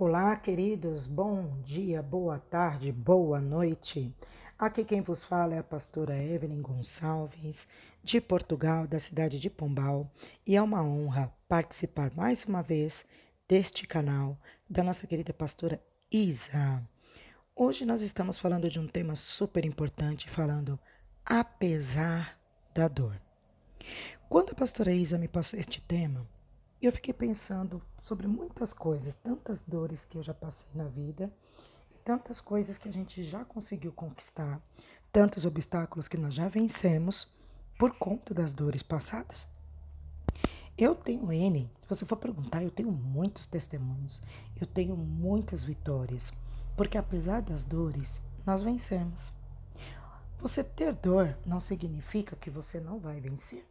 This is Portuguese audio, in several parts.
Olá, queridos, bom dia, boa tarde, boa noite. Aqui quem vos fala é a pastora Evelyn Gonçalves, de Portugal, da cidade de Pombal, e é uma honra participar mais uma vez deste canal da nossa querida pastora Isa. Hoje nós estamos falando de um tema super importante, falando apesar da dor. Quando a pastora Isa me passou este tema, eu fiquei pensando sobre muitas coisas, tantas dores que eu já passei na vida, e tantas coisas que a gente já conseguiu conquistar, tantos obstáculos que nós já vencemos por conta das dores passadas. Eu tenho N, se você for perguntar, eu tenho muitos testemunhos, eu tenho muitas vitórias, porque apesar das dores, nós vencemos. Você ter dor não significa que você não vai vencer.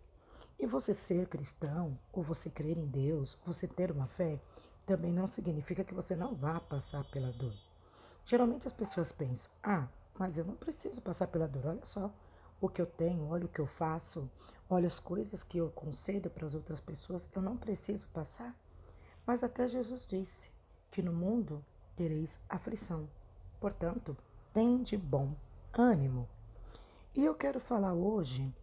E você ser cristão, ou você crer em Deus, você ter uma fé, também não significa que você não vá passar pela dor. Geralmente as pessoas pensam: ah, mas eu não preciso passar pela dor. Olha só o que eu tenho, olha o que eu faço, olha as coisas que eu concedo para as outras pessoas. Eu não preciso passar. Mas até Jesus disse que no mundo tereis aflição. Portanto, tem de bom ânimo. E eu quero falar hoje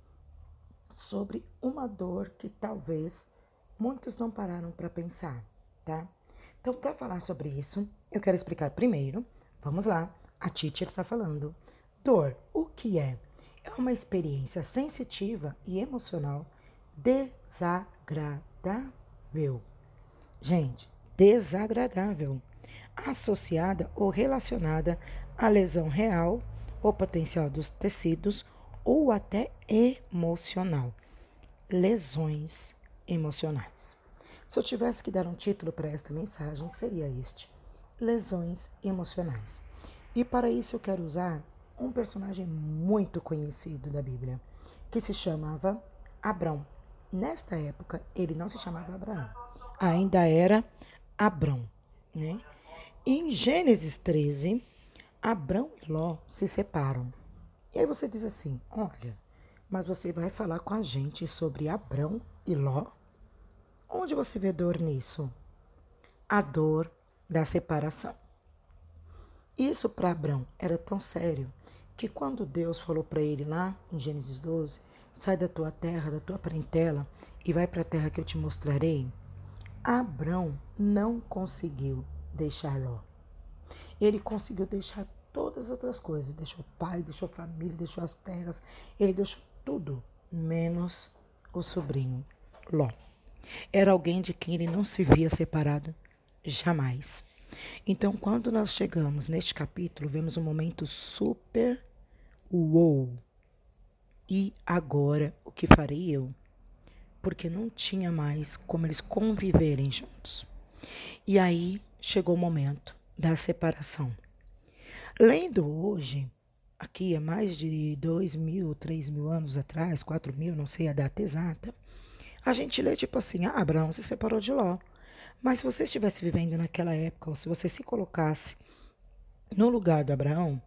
sobre uma dor que talvez muitos não pararam para pensar, tá? Então, para falar sobre isso, eu quero explicar primeiro. Vamos lá, a teacher está falando. Dor, o que é? É uma experiência sensitiva e emocional desagradável. Gente, desagradável, associada ou relacionada à lesão real ou potencial dos tecidos ou até emocional. Lesões emocionais. Se eu tivesse que dar um título para esta mensagem, seria este: Lesões emocionais. E para isso eu quero usar um personagem muito conhecido da Bíblia, que se chamava Abrão. Nesta época, ele não se chamava Abraão, ainda era Abrão, né? Em Gênesis 13, Abrão e Ló se separam. E aí você diz assim: olha, mas você vai falar com a gente sobre Abrão e Ló? Onde você vê dor nisso? A dor da separação. Isso para Abrão era tão sério que quando Deus falou para ele lá em Gênesis 12: sai da tua terra, da tua parentela e vai para a terra que eu te mostrarei, Abrão não conseguiu deixar Ló. Ele conseguiu deixar todas as outras coisas. Deixou o pai, deixou família, deixou as terras. Ele deixou tudo, menos o sobrinho, Ló. Era alguém de quem ele não se via separado jamais. Então, quando nós chegamos neste capítulo, vemos um momento super uou. E agora, o que farei eu? Porque não tinha mais como eles conviverem juntos. E aí chegou o momento da separação. Lendo hoje, aqui há mais de dois mil, três mil anos atrás, quatro mil, não sei a data exata, a gente lê tipo assim, ah, Abraão se separou de Ló. Mas se você estivesse vivendo naquela época, ou se você se colocasse no lugar do Abraão,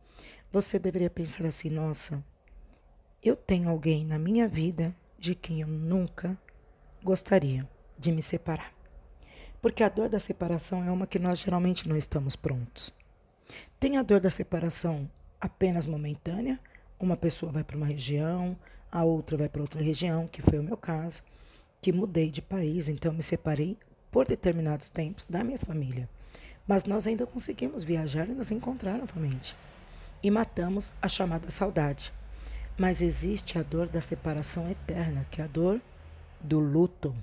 você deveria pensar assim, nossa, eu tenho alguém na minha vida de quem eu nunca gostaria de me separar. Porque a dor da separação é uma que nós geralmente não estamos prontos. Tem a dor da separação apenas momentânea, uma pessoa vai para uma região, a outra vai para outra região, que foi o meu caso, que mudei de país, então me separei por determinados tempos da minha família. Mas nós ainda conseguimos viajar e nos encontrar novamente. E matamos a chamada saudade. Mas existe a dor da separação eterna, que é a dor do luto.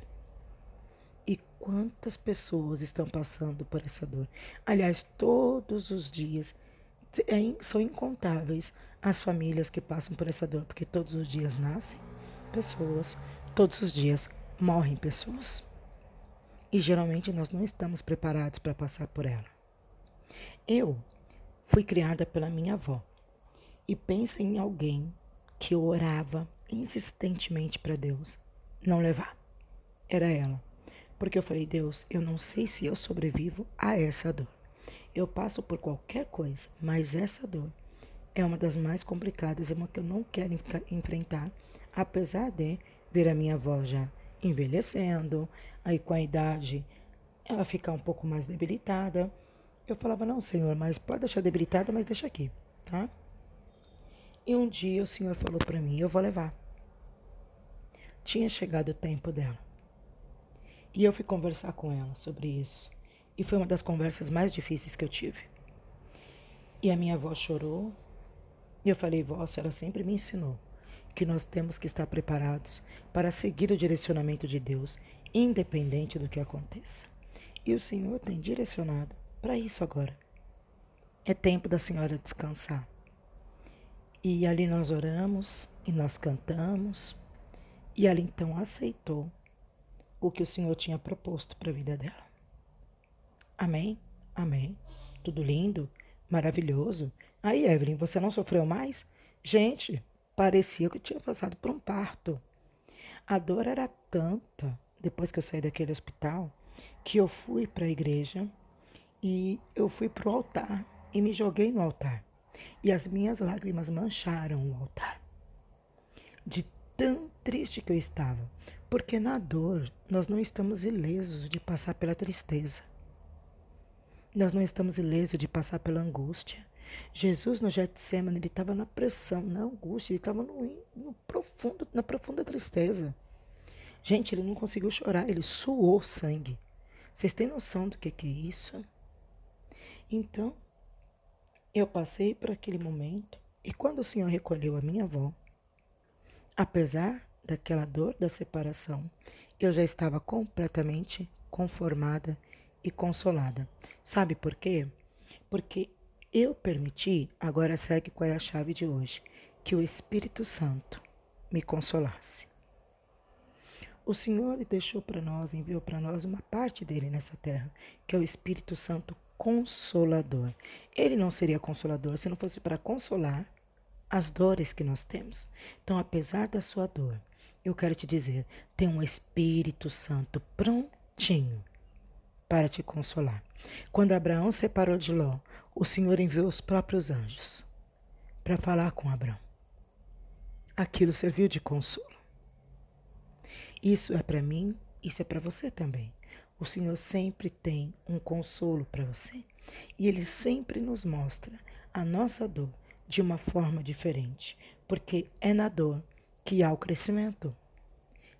Quantas pessoas estão passando por essa dor? Aliás, todos os dias é são incontáveis as famílias que passam por essa dor, porque todos os dias nascem pessoas, todos os dias morrem pessoas. E geralmente nós não estamos preparados para passar por ela. Eu fui criada pela minha avó e pensa em alguém que orava insistentemente para Deus não levar. Era ela. Porque eu falei, Deus, eu não sei se eu sobrevivo a essa dor. Eu passo por qualquer coisa, mas essa dor é uma das mais complicadas, é uma que eu não quero enfrentar, apesar de ver a minha avó já envelhecendo, aí com a idade ela ficar um pouco mais debilitada, Eu falava, não, Senhor, mas pode deixar debilitada, mas deixa aqui, tá? E um dia o Senhor falou para mim, eu vou levar. Tinha chegado o tempo dela. E eu fui conversar com ela sobre isso. E foi uma das conversas mais difíceis que eu tive. E a minha avó chorou. E eu falei, vó, ela sempre me ensinou que nós temos que estar preparados para seguir o direcionamento de Deus, independente do que aconteça. E o Senhor tem direcionado para isso agora. É tempo da senhora descansar. E ali nós oramos e nós cantamos. E ela então aceitou o que o Senhor tinha proposto para a vida dela. Amém? Amém. Tudo lindo, maravilhoso. Aí, Evelyn, você não sofreu mais? Gente, parecia que eu tinha passado por um parto. A dor era tanta depois que eu saí daquele hospital que eu fui para a igreja e eu fui para o altar e me joguei no altar. E as minhas lágrimas mancharam o altar. De tão triste que eu estava. Porque na dor nós não estamos ilesos de passar pela tristeza. Nós não estamos ilesos de passar pela angústia. Jesus no Getsemane, ele estava na pressão, na angústia, ele estava no, no profundo, na profunda tristeza. Gente, ele não conseguiu chorar, ele suou sangue. Vocês têm noção do que, que é isso? Então, eu passei por aquele momento e quando o Senhor recolheu a minha avó, apesar daquela dor da separação, eu já estava completamente conformada e consolada. Sabe por quê? Porque eu permiti, agora segue qual é a chave de hoje, que o Espírito Santo me consolasse. O Senhor deixou para nós, enviou para nós uma parte dele nessa terra, que é o Espírito Santo consolador. Ele não seria consolador se não fosse para consolar as dores que nós temos. Então, apesar da sua dor, eu quero te dizer, tem um Espírito Santo prontinho para te consolar. Quando Abraão separou de Ló, o Senhor enviou os próprios anjos para falar com Abraão. Aquilo serviu de consolo. Isso é para mim, isso é para você também. O Senhor sempre tem um consolo para você. E Ele sempre nos mostra a nossa dor de uma forma diferente. Porque é na dor que há o crescimento.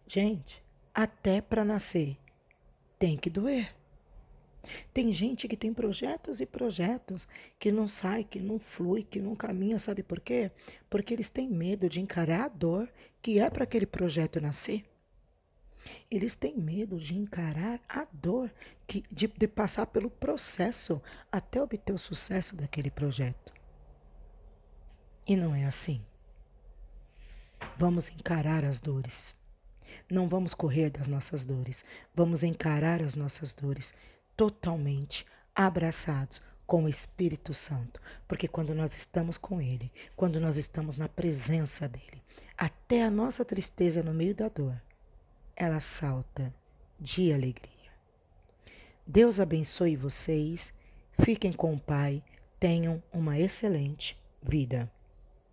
Gente, até para nascer tem que doer. Tem gente que tem projetos e projetos que não sai, que não flui, que não caminha, sabe por quê? Porque eles têm medo de encarar a dor que é para aquele projeto nascer. Eles têm medo de encarar a dor, que, de, de passar pelo processo até obter o sucesso daquele projeto. E não é assim. Vamos encarar as dores. Não vamos correr das nossas dores. Vamos encarar as nossas dores totalmente abraçados com o Espírito Santo. Porque quando nós estamos com Ele, quando nós estamos na presença dEle, até a nossa tristeza no meio da dor, ela salta de alegria. Deus abençoe vocês, fiquem com o Pai, tenham uma excelente vida.